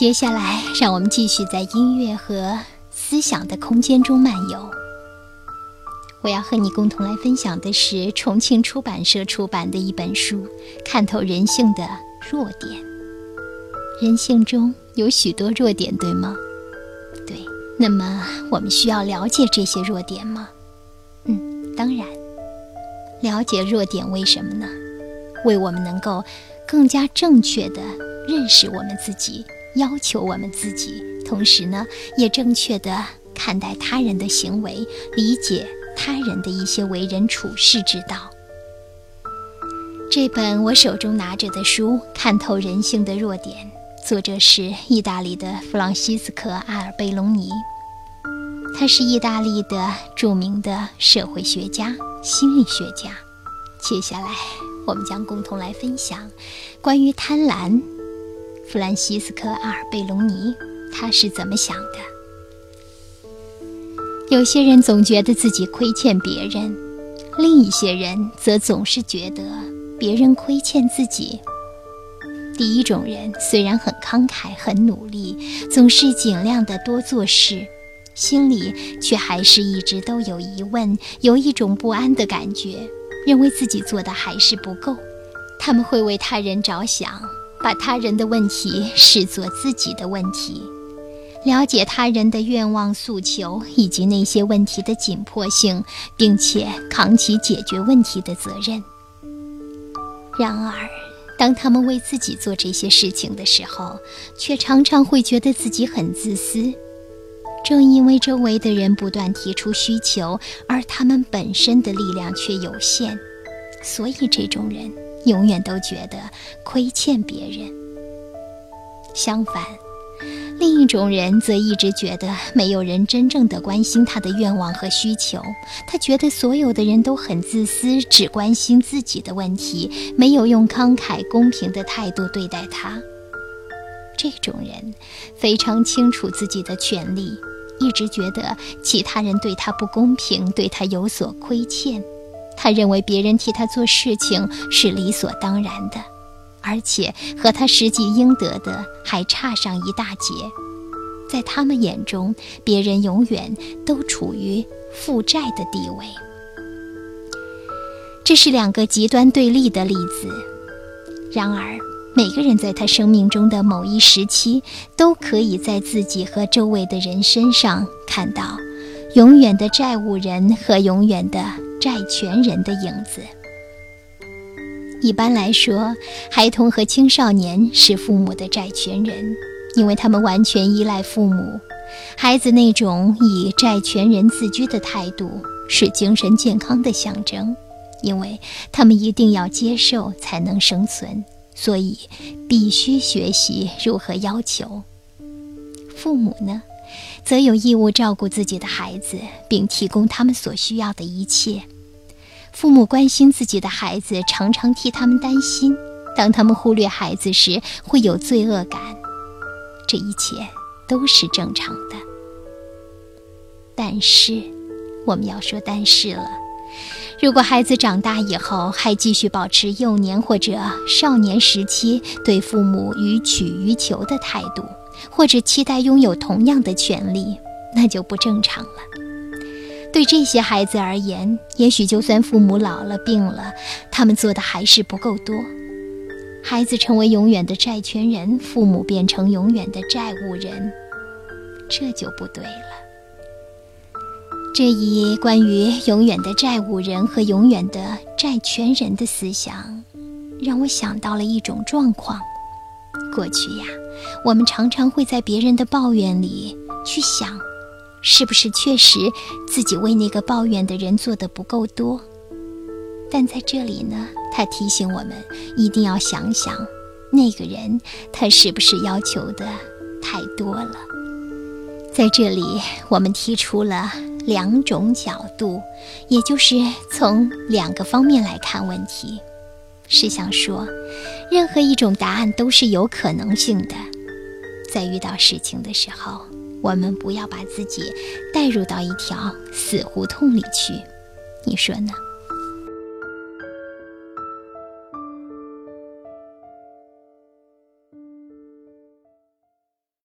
接下来，让我们继续在音乐和思想的空间中漫游。我要和你共同来分享的是重庆出版社出版的一本书《看透人性的弱点》。人性中有许多弱点，对吗？对。那么，我们需要了解这些弱点吗？嗯，当然。了解弱点，为什么呢？为我们能够更加正确的认识我们自己。要求我们自己，同时呢，也正确的看待他人的行为，理解他人的一些为人处事之道。这本我手中拿着的书《看透人性的弱点》，作者是意大利的弗朗西斯科·阿尔贝隆尼，他是意大利的著名的社会学家、心理学家。接下来，我们将共同来分享关于贪婪。弗兰西斯科·阿尔贝隆尼，他是怎么想的？有些人总觉得自己亏欠别人，另一些人则总是觉得别人亏欠自己。第一种人虽然很慷慨、很努力，总是尽量的多做事，心里却还是一直都有疑问，有一种不安的感觉，认为自己做的还是不够。他们会为他人着想。把他人的问题视作自己的问题，了解他人的愿望诉求以及那些问题的紧迫性，并且扛起解决问题的责任。然而，当他们为自己做这些事情的时候，却常常会觉得自己很自私。正因为周围的人不断提出需求，而他们本身的力量却有限，所以这种人。永远都觉得亏欠别人。相反，另一种人则一直觉得没有人真正的关心他的愿望和需求。他觉得所有的人都很自私，只关心自己的问题，没有用慷慨公平的态度对待他。这种人非常清楚自己的权利，一直觉得其他人对他不公平，对他有所亏欠。他认为别人替他做事情是理所当然的，而且和他实际应得的还差上一大截。在他们眼中，别人永远都处于负债的地位。这是两个极端对立的例子。然而，每个人在他生命中的某一时期，都可以在自己和周围的人身上看到永远的债务人和永远的。债权人的影子。一般来说，孩童和青少年是父母的债权人，因为他们完全依赖父母。孩子那种以债权人自居的态度是精神健康的象征，因为他们一定要接受才能生存，所以必须学习如何要求。父母呢？则有义务照顾自己的孩子，并提供他们所需要的一切。父母关心自己的孩子，常常替他们担心。当他们忽略孩子时，会有罪恶感。这一切都是正常的。但是，我们要说但是了。如果孩子长大以后还继续保持幼年或者少年时期对父母予取予求的态度，或者期待拥有同样的权利，那就不正常了。对这些孩子而言，也许就算父母老了、病了，他们做的还是不够多。孩子成为永远的债权人，父母变成永远的债务人，这就不对了。这一关于永远的债务人和永远的债权人的思想，让我想到了一种状况。过去呀，我们常常会在别人的抱怨里去想，是不是确实自己为那个抱怨的人做的不够多？但在这里呢，他提醒我们一定要想想，那个人他是不是要求的太多了？在这里，我们提出了两种角度，也就是从两个方面来看问题。是想说，任何一种答案都是有可能性的。在遇到事情的时候，我们不要把自己带入到一条死胡同里去。你说呢？